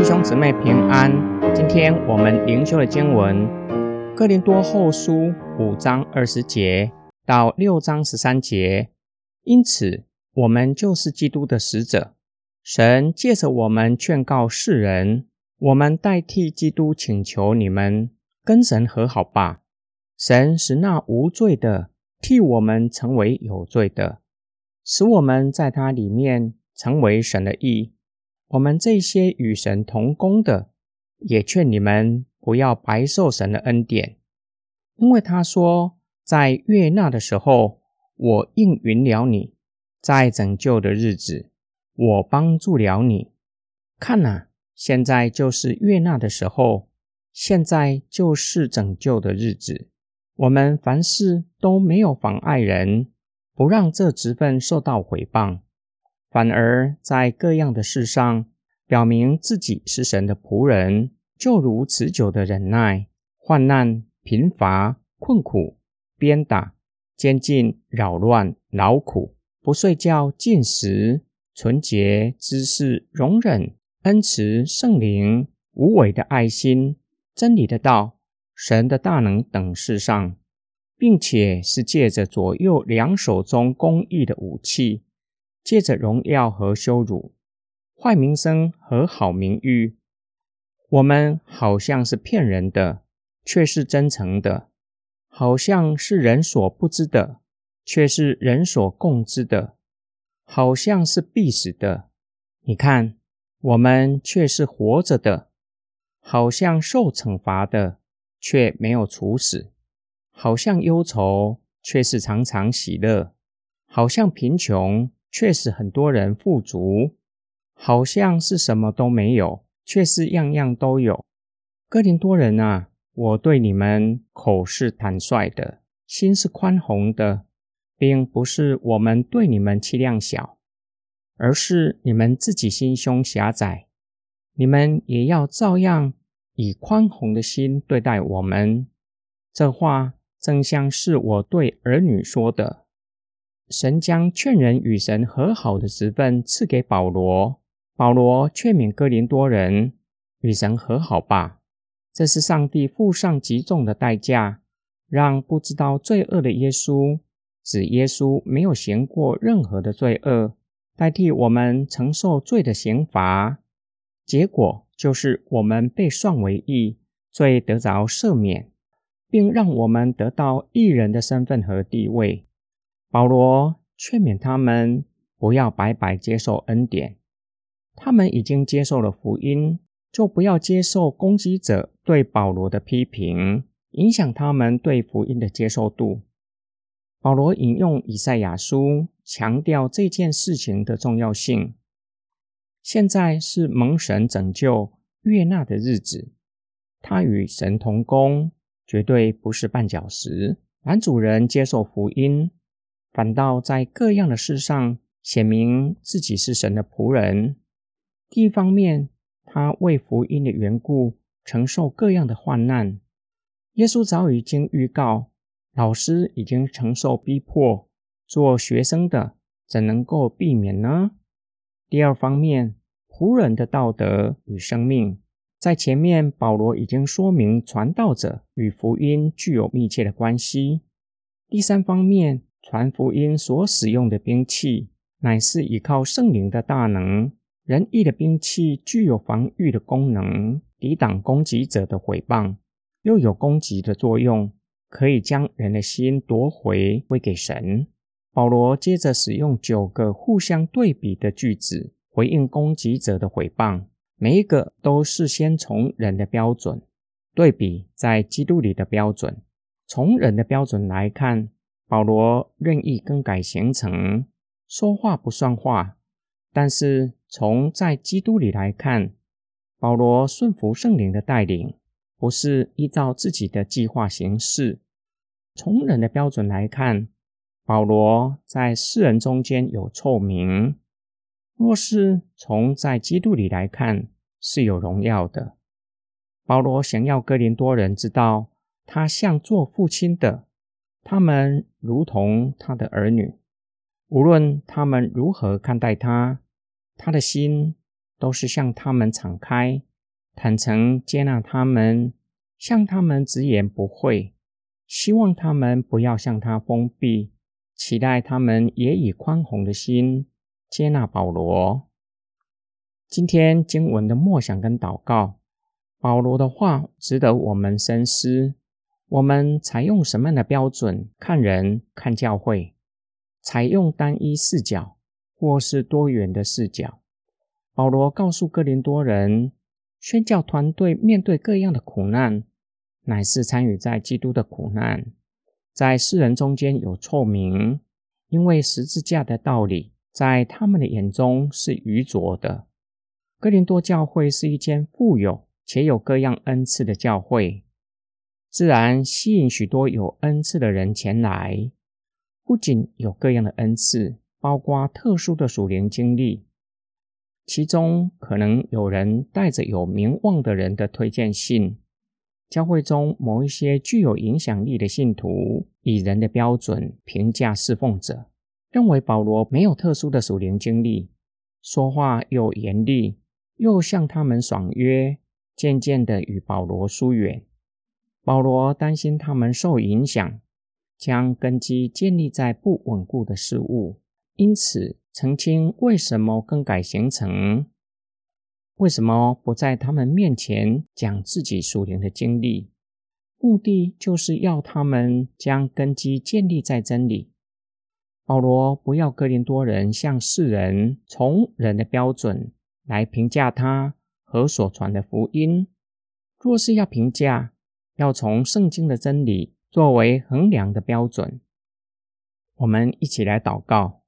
弟兄姊妹平安，今天我们灵修的经文《哥林多后书》五章二十节到六章十三节。因此，我们就是基督的使者，神借着我们劝告世人，我们代替基督请求你们跟神和好吧。神使那无罪的替我们成为有罪的，使我们在他里面成为神的义。我们这些与神同工的，也劝你们不要白受神的恩典，因为他说，在悦纳的时候，我应允了你；在拯救的日子，我帮助了你。看呐，现在就是悦纳的时候，现在就是拯救的日子。我们凡事都没有妨碍人，不让这职分受到毁谤。反而在各样的事上表明自己是神的仆人，就如持久的忍耐、患难、贫乏、困苦、鞭打、监禁、扰乱、劳苦、不睡觉、进食、纯洁、知识、容忍、恩慈、圣灵、无伪的爱心、真理的道、神的大能等事上，并且是借着左右两手中公义的武器。借着荣耀和羞辱，坏名声和好名誉，我们好像是骗人的，却是真诚的；好像是人所不知的，却是人所共知的；好像是必死的，你看，我们却是活着的；好像受惩罚的，却没有处死；好像忧愁，却是常常喜乐；好像贫穷。确实，很多人富足，好像是什么都没有，却是样样都有。哥林多人啊，我对你们口是坦率的，心是宽宏的，并不是我们对你们气量小，而是你们自己心胸狭窄，你们也要照样以宽宏的心对待我们。这话正像是我对儿女说的。神将劝人与神和好的职分赐给保罗，保罗劝勉哥林多人与神和好吧。这是上帝付上极重的代价，让不知道罪恶的耶稣，指耶稣没有行过任何的罪恶，代替我们承受罪的刑罚。结果就是我们被算为义，罪得着赦免，并让我们得到义人的身份和地位。保罗劝勉他们不要白白接受恩典，他们已经接受了福音，就不要接受攻击者对保罗的批评，影响他们对福音的接受度。保罗引用以赛亚书，强调这件事情的重要性。现在是蒙神拯救、悦纳的日子，他与神同工，绝对不是绊脚石。男主人接受福音。反倒在各样的事上显明自己是神的仆人。一方面，他为福音的缘故承受各样的患难。耶稣早已经预告，老师已经承受逼迫，做学生的怎能够避免呢？第二方面，仆人的道德与生命，在前面保罗已经说明，传道者与福音具有密切的关系。第三方面。传福音所使用的兵器，乃是依靠圣灵的大能。仁义的兵器具有防御的功能，抵挡攻击者的毁谤，又有攻击的作用，可以将人的心夺回归给神。保罗接着使用九个互相对比的句子，回应攻击者的毁谤，每一个都事先从人的标准对比在基督里的标准。从人的标准来看。保罗任意更改行程，说话不算话。但是从在基督里来看，保罗顺服圣灵的带领，不是依照自己的计划行事。从人的标准来看，保罗在世人中间有臭名；若是从在基督里来看，是有荣耀的。保罗想要哥林多人知道，他像做父亲的。他们如同他的儿女，无论他们如何看待他，他的心都是向他们敞开，坦诚接纳他们，向他们直言不讳，希望他们不要向他封闭，期待他们也以宽宏的心接纳保罗。今天经文的默想跟祷告，保罗的话值得我们深思。我们采用什么样的标准看人、看教会？采用单一视角，或是多元的视角。保罗告诉哥林多人，宣教团队面对各样的苦难，乃是参与在基督的苦难，在世人中间有臭名，因为十字架的道理在他们的眼中是愚拙的。哥林多教会是一间富有且有各样恩赐的教会，自然吸引许多有恩赐的人前来。不仅有各样的恩赐，包括特殊的属灵经历，其中可能有人带着有名望的人的推荐信。教会中某一些具有影响力的信徒，以人的标准评价侍奉者，认为保罗没有特殊的属灵经历，说话又严厉，又向他们爽约，渐渐的与保罗疏远。保罗担心他们受影响。将根基建立在不稳固的事物，因此澄清为什么更改行程，为什么不在他们面前讲自己属灵的经历，目的就是要他们将根基建立在真理。保罗不要哥林多人向世人从人的标准来评价他和所传的福音，若是要评价，要从圣经的真理。作为衡量的标准，我们一起来祷告，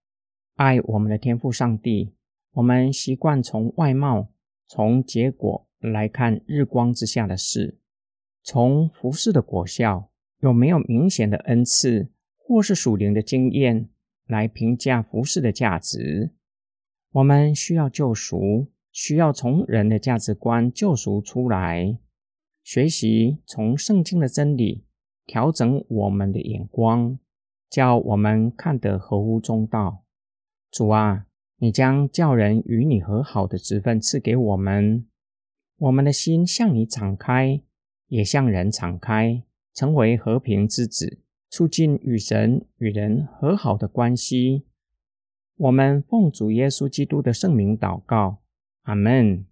爱我们的天父上帝。我们习惯从外貌、从结果来看日光之下的事，从服饰的果效有没有明显的恩赐，或是属灵的经验来评价服饰的价值。我们需要救赎，需要从人的价值观救赎出来，学习从圣经的真理。调整我们的眼光，叫我们看得合乎中道。主啊，你将叫人与你和好的职分赐给我们，我们的心向你敞开，也向人敞开，成为和平之子，促进与神与人和好的关系。我们奉主耶稣基督的圣名祷告，阿门。